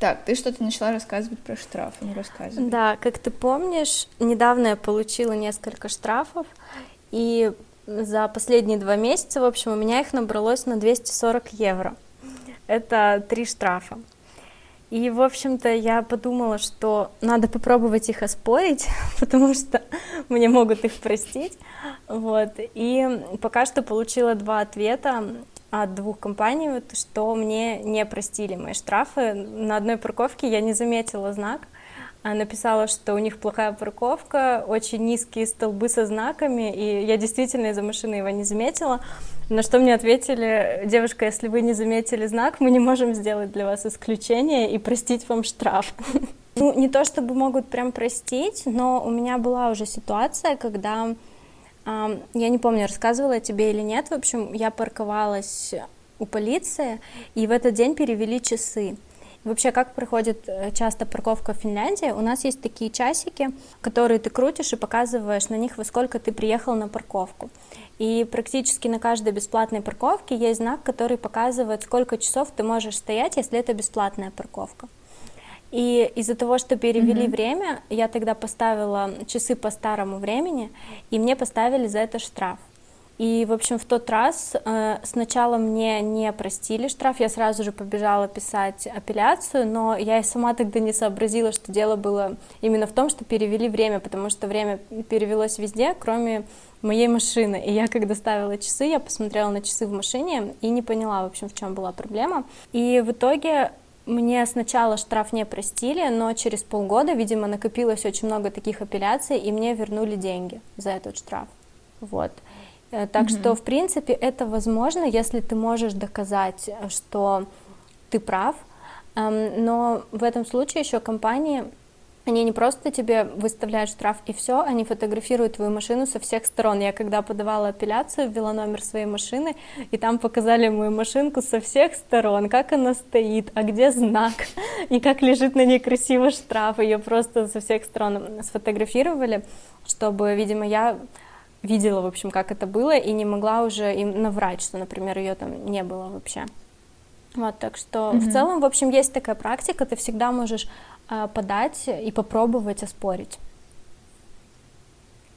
Так, ты что-то начала рассказывать про штрафы, ну рассказывай. Да, как ты помнишь, недавно я получила несколько штрафов, и за последние два месяца, в общем, у меня их набралось на 240 евро. Это три штрафа. И, в общем-то, я подумала, что надо попробовать их оспорить, потому что мне могут их простить. Вот. И пока что получила два ответа от двух компаний, вот, что мне не простили мои штрафы. На одной парковке я не заметила знак, а написала, что у них плохая парковка, очень низкие столбы со знаками, и я действительно из-за машины его не заметила. На что мне ответили, девушка, если вы не заметили знак, мы не можем сделать для вас исключение и простить вам штраф. Ну, не то чтобы могут прям простить, но у меня была уже ситуация, когда я не помню, рассказывала тебе или нет. В общем, я парковалась у полиции, и в этот день перевели часы. Вообще, как проходит э, часто парковка в Финляндии? У нас есть такие часики, которые ты крутишь и показываешь на них, во сколько ты приехал на парковку. И практически на каждой бесплатной парковке есть знак, который показывает, сколько часов ты можешь стоять, если это бесплатная парковка. И из-за того, что перевели mm-hmm. время, я тогда поставила часы по старому времени, и мне поставили за это штраф. И, в общем, в тот раз э, сначала мне не простили штраф, я сразу же побежала писать апелляцию, но я и сама тогда не сообразила, что дело было именно в том, что перевели время, потому что время перевелось везде, кроме моей машины. И я, когда ставила часы, я посмотрела на часы в машине и не поняла, в общем, в чем была проблема. И в итоге мне сначала штраф не простили, но через полгода, видимо, накопилось очень много таких апелляций, и мне вернули деньги за этот штраф. Вот. Э, так mm-hmm. что, в принципе, это возможно, если ты можешь доказать, что ты прав. Эм, но в этом случае еще компании они не просто тебе выставляют штраф и все, они фотографируют твою машину со всех сторон. Я когда подавала апелляцию, ввела номер своей машины, и там показали мою машинку со всех сторон, как она стоит, а где знак, и как лежит на ней красиво штраф. Ее просто со всех сторон сфотографировали, чтобы, видимо, я видела, в общем, как это было, и не могла уже им наврать, что, например, ее там не было вообще. Вот, так что mm-hmm. в целом, в общем, есть такая практика, ты всегда можешь э, подать и попробовать оспорить.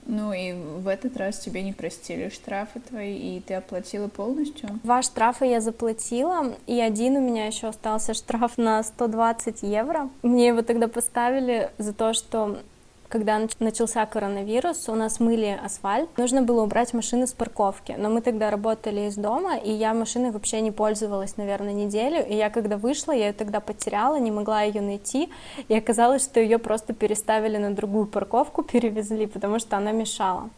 Ну и в этот раз тебе не простили штрафы твои, и ты оплатила полностью? Два штрафа я заплатила, и один у меня еще остался штраф на 120 евро. Мне его тогда поставили за то, что когда начался коронавирус, у нас мыли асфальт, нужно было убрать машины с парковки, но мы тогда работали из дома, и я машиной вообще не пользовалась, наверное, неделю, и я когда вышла, я ее тогда потеряла, не могла ее найти, и оказалось, что ее просто переставили на другую парковку, перевезли, потому что она мешала.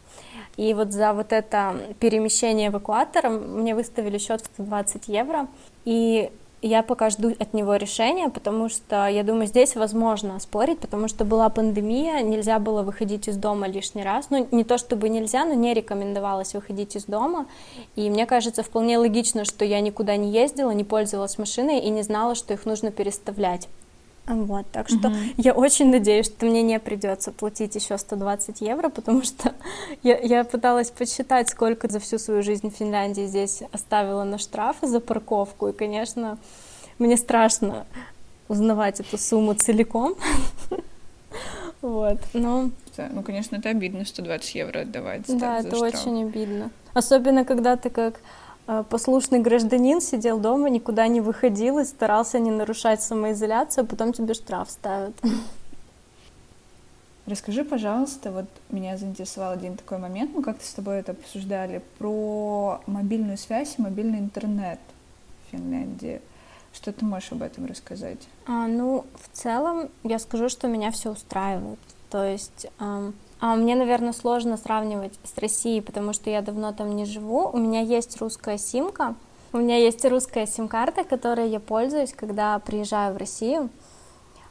И вот за вот это перемещение эвакуатором мне выставили счет в 120 евро. И я пока жду от него решения, потому что я думаю, здесь возможно спорить, потому что была пандемия, нельзя было выходить из дома лишний раз. Ну, не то чтобы нельзя, но не рекомендовалось выходить из дома. И мне кажется, вполне логично, что я никуда не ездила, не пользовалась машиной и не знала, что их нужно переставлять. Вот, так что uh-huh. я очень надеюсь, что мне не придется платить еще 120 евро, потому что я, я пыталась подсчитать, сколько за всю свою жизнь в Финляндии здесь оставила на штрафы за парковку, и, конечно, мне страшно узнавать эту сумму целиком. Вот, но... Ну, конечно, это обидно, 120 евро отдавать. Да, это очень обидно. Особенно, когда ты как послушный гражданин сидел дома, никуда не выходил и старался не нарушать самоизоляцию, а потом тебе штраф ставят. Расскажи, пожалуйста, вот меня заинтересовал один такой момент, мы как-то с тобой это обсуждали, про мобильную связь и мобильный интернет в Финляндии. Что ты можешь об этом рассказать? А, ну, в целом, я скажу, что меня все устраивает. То есть эм, а мне, наверное, сложно сравнивать с Россией, потому что я давно там не живу. У меня есть русская симка. У меня есть русская сим-карта, которой я пользуюсь, когда приезжаю в Россию.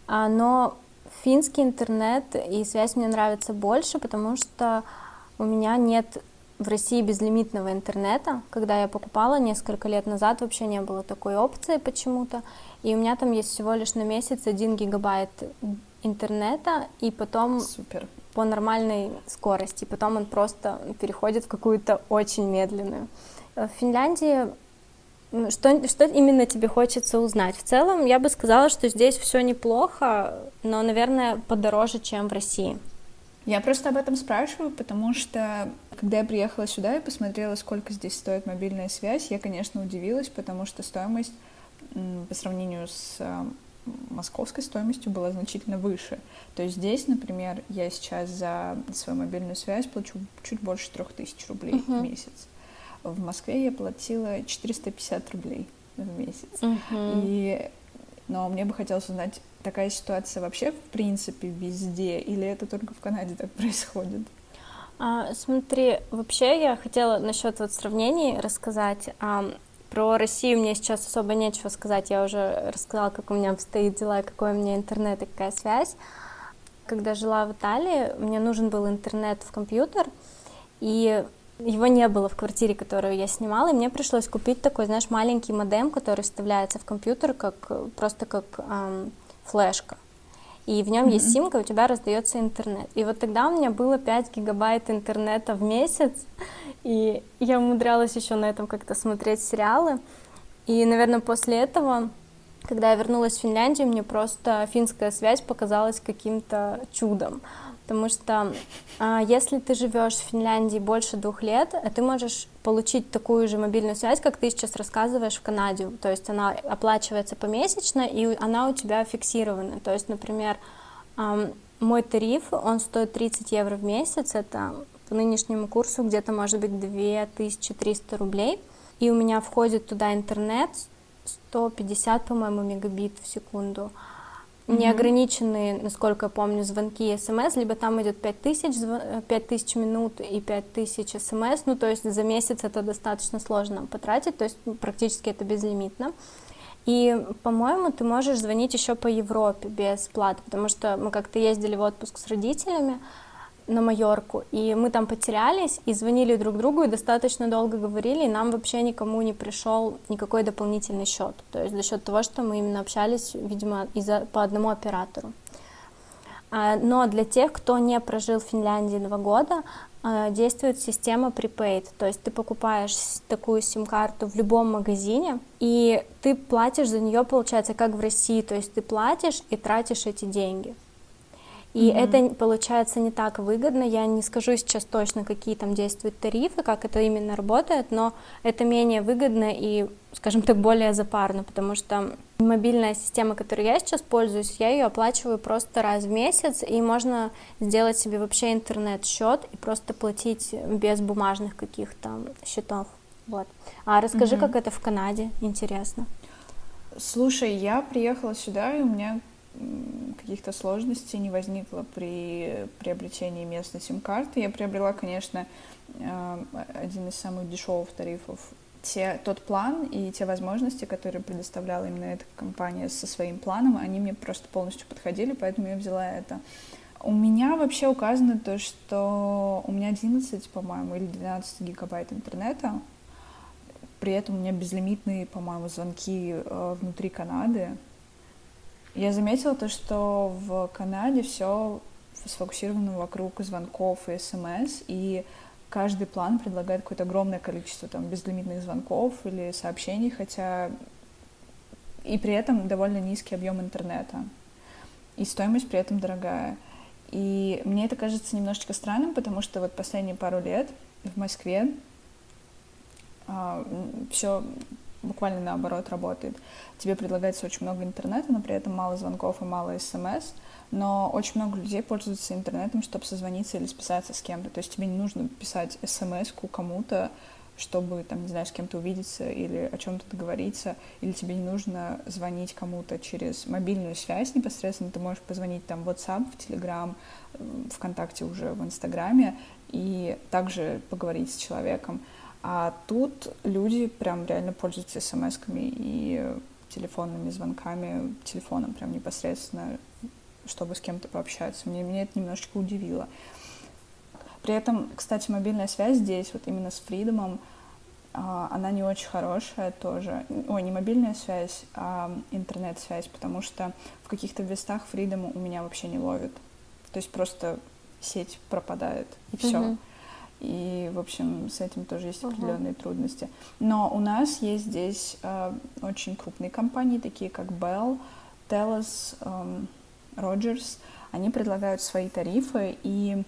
А, но финский интернет и связь мне нравится больше, потому что у меня нет в России безлимитного интернета. Когда я покупала несколько лет назад, вообще не было такой опции почему-то. И у меня там есть всего лишь на месяц 1 гигабайт интернета, и потом Супер. По нормальной скорости. Потом он просто переходит в какую-то очень медленную. В Финляндии что, что именно тебе хочется узнать? В целом, я бы сказала, что здесь все неплохо, но, наверное, подороже, чем в России. Я просто об этом спрашиваю, потому что когда я приехала сюда и посмотрела, сколько здесь стоит мобильная связь, я, конечно, удивилась, потому что стоимость по сравнению с а, московской стоимостью была значительно выше. То есть здесь, например, я сейчас за свою мобильную связь плачу чуть больше трех тысяч рублей uh-huh. в месяц. В Москве я платила 450 рублей в месяц. Uh-huh. И но мне бы хотелось узнать, такая ситуация вообще в принципе везде, или это только в Канаде так происходит? А, смотри, вообще я хотела насчет вот сравнений рассказать. А, про Россию мне сейчас особо нечего сказать. Я уже рассказала, как у меня обстоит дела, какой у меня интернет и какая связь. Когда жила в Италии, мне нужен был интернет в компьютер, и его не было в квартире, которую я снимала, и мне пришлось купить такой, знаешь, маленький модем, который вставляется в компьютер как просто как эм, флешка. И в нем mm-hmm. есть симка, у тебя раздается интернет. И вот тогда у меня было 5 гигабайт интернета в месяц, и я умудрялась еще на этом как-то смотреть сериалы. И, наверное, после этого, когда я вернулась в Финляндию, мне просто финская связь показалась каким-то чудом потому что а, если ты живешь в Финляндии больше двух лет, э, ты можешь получить такую же мобильную связь, как ты сейчас рассказываешь в Канаде, то есть она оплачивается помесячно, и она у тебя фиксирована, то есть, например, мой тариф, он стоит 30 евро в месяц, это по нынешнему курсу где-то может быть 2300 рублей, и у меня входит туда интернет 150, по-моему, мегабит в секунду. Неограниченные, насколько я помню, звонки и смс, либо там идет 5000, 5000 минут и 5000 смс, ну то есть за месяц это достаточно сложно потратить, то есть практически это безлимитно. И, по-моему, ты можешь звонить еще по Европе без платы, потому что мы как-то ездили в отпуск с родителями, на Майорку, и мы там потерялись и звонили друг другу и достаточно долго говорили, и нам вообще никому не пришел никакой дополнительный счет, то есть за счет того, что мы именно общались, видимо, из-за, по одному оператору. А, но для тех, кто не прожил в Финляндии два года, а, действует система prepaid, то есть ты покупаешь такую сим-карту в любом магазине, и ты платишь за нее, получается, как в России, то есть ты платишь и тратишь эти деньги. И mm-hmm. это получается не так выгодно. Я не скажу сейчас точно, какие там действуют тарифы, как это именно работает, но это менее выгодно и, скажем так, более запарно, потому что мобильная система, которой я сейчас пользуюсь, я ее оплачиваю просто раз в месяц, и можно сделать себе вообще интернет-счет и просто платить без бумажных каких-то счетов. Вот. А расскажи, mm-hmm. как это в Канаде, интересно. Слушай, я приехала сюда, и у меня каких-то сложностей не возникло при приобретении местной сим-карты. Я приобрела, конечно, э, один из самых дешевых тарифов. Те, тот план и те возможности, которые предоставляла именно эта компания со своим планом, они мне просто полностью подходили, поэтому я взяла это. У меня вообще указано то, что у меня 11, по-моему, или 12 гигабайт интернета. При этом у меня безлимитные, по-моему, звонки э, внутри Канады. Я заметила то, что в Канаде все сфокусировано вокруг звонков и смс, и каждый план предлагает какое-то огромное количество там безлимитных звонков или сообщений, хотя и при этом довольно низкий объем интернета. И стоимость при этом дорогая. И мне это кажется немножечко странным, потому что вот последние пару лет в Москве а, все буквально наоборот работает. Тебе предлагается очень много интернета, но при этом мало звонков и мало смс, но очень много людей пользуются интернетом, чтобы созвониться или списаться с кем-то. То есть тебе не нужно писать смс кому-то, чтобы, там, не знаю, с кем-то увидеться или о чем-то договориться, или тебе не нужно звонить кому-то через мобильную связь непосредственно, ты можешь позвонить там в WhatsApp, в Telegram, ВКонтакте уже в Инстаграме и также поговорить с человеком. А тут люди прям реально пользуются смс-ками и телефонными звонками, телефоном прям непосредственно, чтобы с кем-то пообщаться. Мне, меня это немножечко удивило. При этом, кстати, мобильная связь здесь, вот именно с Фридомом, а, она не очень хорошая тоже. Ой, не мобильная связь, а интернет-связь, потому что в каких-то местах Freedom у меня вообще не ловит. То есть просто сеть пропадает, и все. И, в общем, с этим тоже есть определенные uh-huh. трудности. Но у нас есть здесь э, очень крупные компании, такие как Bell, Telus, э, Rogers. Они предлагают свои тарифы, и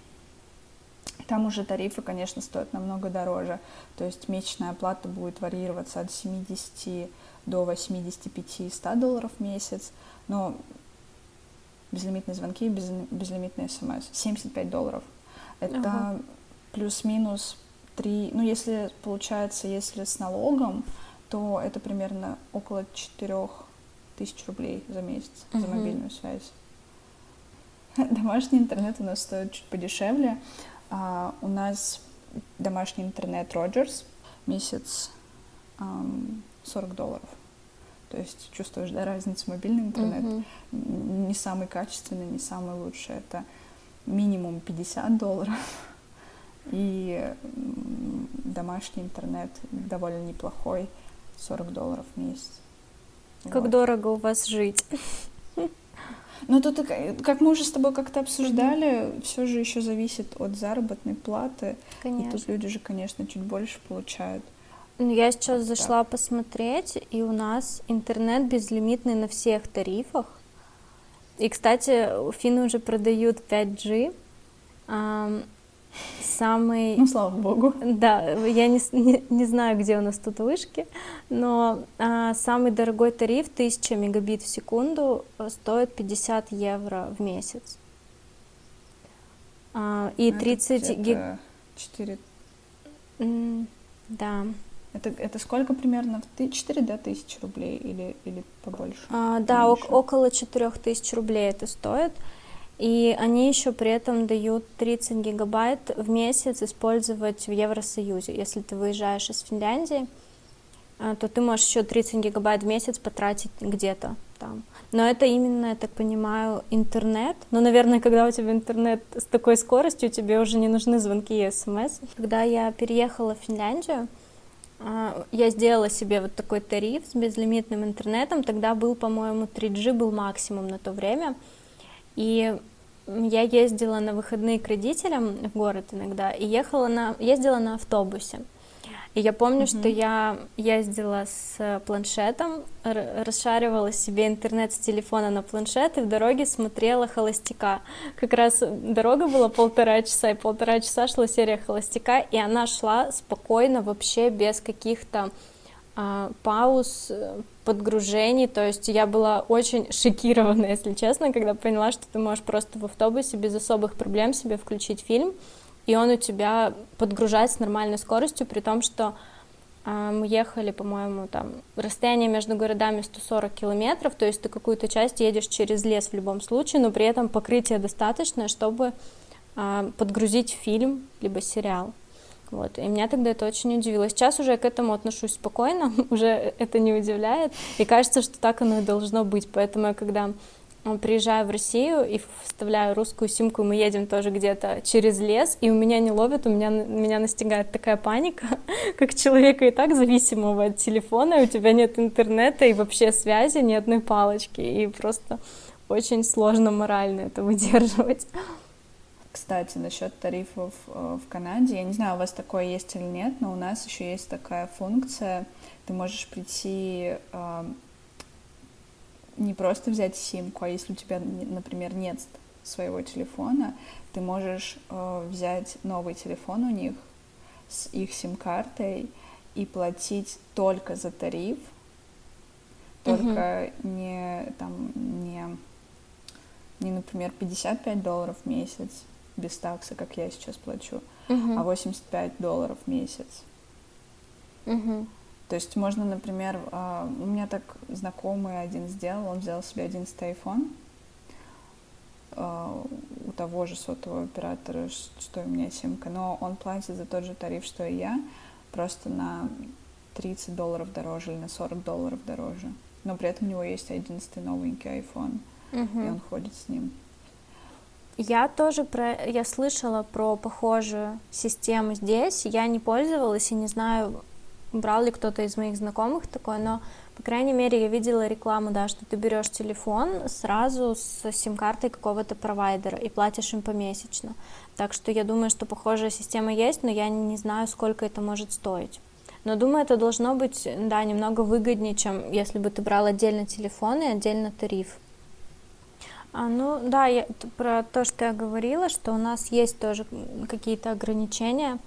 там уже тарифы, конечно, стоят намного дороже. То есть месячная оплата будет варьироваться от 70 до 85 100 долларов в месяц. Но безлимитные звонки, без, безлимитные смс. 75 долларов. Это ага. Плюс-минус 3... Ну, если получается, если с налогом, то это примерно около 4 тысяч рублей за месяц угу. за мобильную связь. Домашний интернет у нас стоит чуть подешевле. А, у нас домашний интернет Rogers, месяц um, 40 долларов. То есть чувствуешь, да, разницу мобильный интернет. Mm-hmm. Не самый качественный, не самый лучший. Это минимум 50 долларов. И домашний интернет довольно неплохой, 40 долларов в месяц. Как вот. дорого у вас жить. Ну, тут, как мы уже с тобой как-то обсуждали, mm-hmm. все же еще зависит от заработной платы. Конечно. И тут люди же, конечно, чуть больше получают. Ну, я сейчас вот зашла так. посмотреть, и у нас интернет безлимитный на всех тарифах. И, кстати, финны уже продают 5G. Самый... Ну, слава богу. Да, я не, не, не знаю, где у нас тут вышки, но а, самый дорогой тариф 1000 мегабит в секунду э, стоит 50 евро в месяц. А, и ну, 30 гиг... 4... да. Это, это сколько примерно? 4 да, тысячи рублей или, или побольше? А, да, о- около 4 тысяч рублей это стоит. И они еще при этом дают 30 гигабайт в месяц использовать в Евросоюзе. Если ты выезжаешь из Финляндии, а, то ты можешь еще 30 гигабайт в месяц потратить где-то там. Но это именно, я так понимаю, интернет. Но, наверное, когда у тебя интернет с такой скоростью, тебе уже не нужны звонки и смс. Когда я переехала в Финляндию, а, я сделала себе вот такой тариф с безлимитным интернетом. Тогда был, по-моему, 3G был максимум на то время. И я ездила на выходные к родителям в город иногда и ехала на, ездила на автобусе. И я помню, mm-hmm. что я ездила с планшетом, расшаривала себе интернет с телефона на планшет и в дороге смотрела «Холостяка». Как раз дорога была полтора часа, и полтора часа шла серия «Холостяка», и она шла спокойно, вообще без каких-то пауз, подгружений, то есть я была очень шокирована, если честно, когда поняла, что ты можешь просто в автобусе без особых проблем себе включить фильм, и он у тебя подгружает с нормальной скоростью, при том, что э, мы ехали, по-моему, там расстояние между городами 140 километров, то есть ты какую-то часть едешь через лес в любом случае, но при этом покрытие достаточное, чтобы э, подгрузить фильм либо сериал. Вот. И меня тогда это очень удивило. Сейчас уже я к этому отношусь спокойно, уже это не удивляет. И кажется, что так оно и должно быть. Поэтому я когда приезжаю в Россию и вставляю русскую симку, мы едем тоже где-то через лес, и у меня не ловят, у меня, меня настигает такая паника, как человека и так зависимого от телефона, и у тебя нет интернета и вообще связи, ни одной палочки, и просто очень сложно морально это выдерживать. Кстати, насчет тарифов э, в Канаде, я не знаю, у вас такое есть или нет, но у нас еще есть такая функция. Ты можешь прийти э, не просто взять симку, а если у тебя, например, нет своего телефона, ты можешь э, взять новый телефон у них с их сим-картой и платить только за тариф, только mm-hmm. не там не не, например, 55 долларов в месяц, без такса, как я сейчас плачу, uh-huh. а 85 долларов в месяц. Uh-huh. То есть можно, например, а, у меня так знакомый один сделал, он взял себе 11 iPhone а, у того же сотового оператора, что и у меня симка, но он платит за тот же тариф, что и я, просто на 30 долларов дороже или на 40 долларов дороже. Но при этом у него есть 11 новенький iPhone, uh-huh. и он ходит с ним. Я тоже про, я слышала про похожую систему здесь. Я не пользовалась и не знаю, брал ли кто-то из моих знакомых такое, но по крайней мере я видела рекламу, да, что ты берешь телефон сразу с сим-картой какого-то провайдера и платишь им помесячно. Так что я думаю, что похожая система есть, но я не знаю, сколько это может стоить. Но думаю, это должно быть, да, немного выгоднее, чем если бы ты брал отдельно телефон и отдельно тариф. А, ну да, я, про то, что я говорила, что у нас есть тоже какие-то ограничения,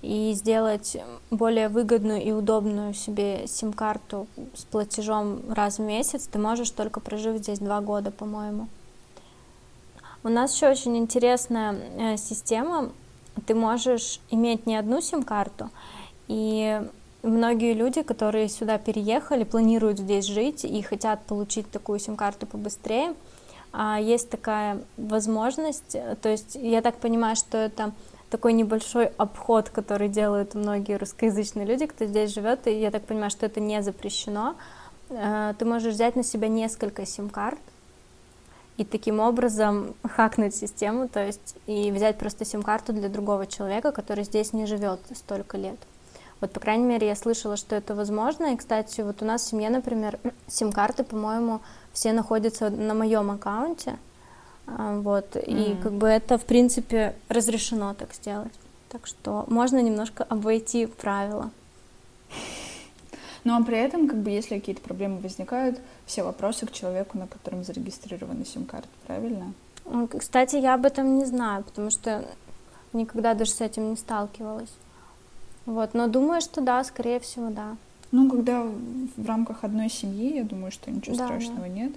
и сделать более выгодную и удобную себе сим-карту с платежом раз в месяц ты можешь только прожив здесь два года, по-моему. У нас еще очень интересная э, система. Ты можешь иметь не одну сим-карту, и многие люди, которые сюда переехали, планируют здесь жить и хотят получить такую сим-карту побыстрее, есть такая возможность, то есть я так понимаю, что это такой небольшой обход, который делают многие русскоязычные люди, кто здесь живет, и я так понимаю, что это не запрещено. Э, ты можешь взять на себя несколько сим-карт и таким образом хакнуть систему, то есть и взять просто сим-карту для другого человека, который здесь не живет столько лет. Вот, по крайней мере, я слышала, что это возможно. И, кстати, вот у нас в семье, например, сим-карты, по-моему, все находятся на моем аккаунте. А, вот, mm. и как бы это, в принципе, разрешено так сделать. Так что можно немножко обойти правила. Ну а при этом, как бы, если какие-то проблемы возникают, все вопросы к человеку, на котором зарегистрирована сим-карта, правильно? Кстати, я об этом не знаю, потому что никогда даже с этим не сталкивалась. Вот, но думаю, что да, скорее всего, да. Ну, когда в рамках одной семьи, я думаю, что ничего да, страшного да. нет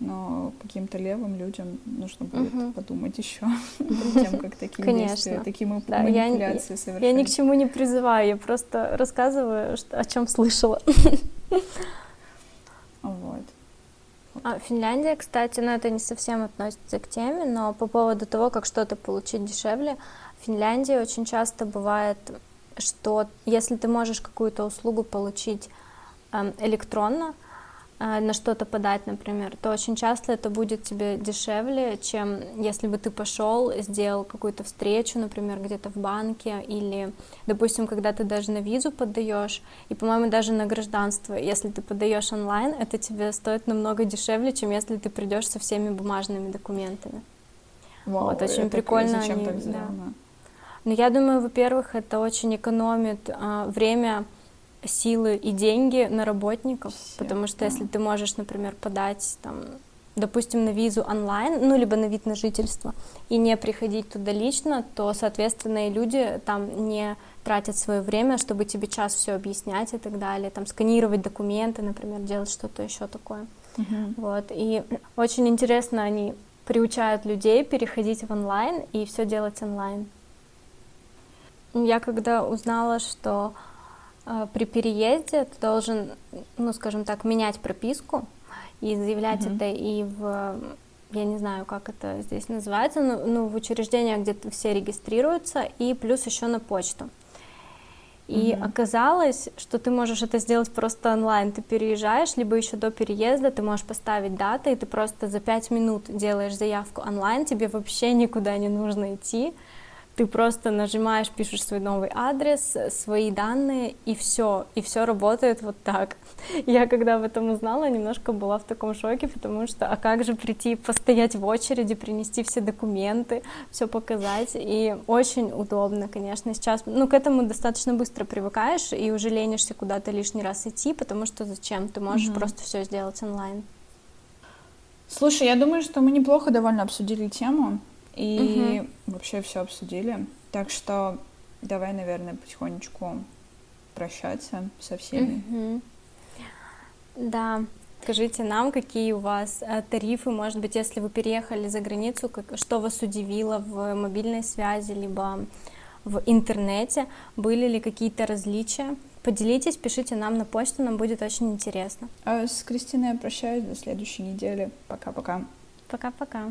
но каким-то левым людям нужно будет угу. подумать еще перед тем, как такие Конечно. действия, такие да, манипуляции я, совершать. Я ни к чему не призываю, я просто рассказываю, что, о чем слышала. Вот. А Финляндия, кстати, ну это не совсем относится к теме, но по поводу того, как что-то получить дешевле, в Финляндии очень часто бывает, что если ты можешь какую-то услугу получить эм, электронно, а, на что-то подать, например, то очень часто это будет тебе дешевле, чем если бы ты пошел, сделал какую-то встречу, например, где-то в банке, или, допустим, когда ты даже на визу подаешь, и, по-моему, даже на гражданство, если ты подаешь онлайн, это тебе стоит намного дешевле, чем если ты придешь со всеми бумажными документами. Вау, вот, очень прикольно. Они? Да. Но я думаю, во-первых, это очень экономит а, время силы и деньги на работников, Все, потому что да. если ты можешь, например, подать там допустим, на визу онлайн, ну, либо на вид на жительство, и не приходить туда лично, то, соответственно, и люди там не тратят свое время, чтобы тебе час все объяснять и так далее, там, сканировать документы, например, делать что-то еще такое. Uh-huh. Вот, и очень интересно, они приучают людей переходить в онлайн и все делать онлайн. Я когда узнала, что а, при переезде ты должен, ну, скажем так, менять прописку и заявлять mm-hmm. это и в, я не знаю, как это здесь называется, но, ну, в учреждениях, где все регистрируются, и плюс еще на почту. И mm-hmm. оказалось, что ты можешь это сделать просто онлайн. Ты переезжаешь, либо еще до переезда ты можешь поставить даты, и ты просто за пять минут делаешь заявку онлайн, тебе вообще никуда не нужно идти ты просто нажимаешь, пишешь свой новый адрес, свои данные, и все, и все работает вот так. Я когда об этом узнала, немножко была в таком шоке, потому что, а как же прийти, постоять в очереди, принести все документы, все показать, и очень удобно, конечно, сейчас, ну, к этому достаточно быстро привыкаешь, и уже ленишься куда-то лишний раз идти, потому что зачем, ты можешь mm-hmm. просто все сделать онлайн. Слушай, я думаю, что мы неплохо довольно обсудили тему и угу. вообще все обсудили. Так что давай, наверное, потихонечку прощаться со всеми. Угу. Да. Скажите нам, какие у вас э, тарифы, может быть, если вы переехали за границу, как, что вас удивило в мобильной связи, либо в интернете, были ли какие-то различия? Поделитесь, пишите нам на почту, нам будет очень интересно. А с Кристиной я прощаюсь до следующей недели. Пока-пока. Пока-пока.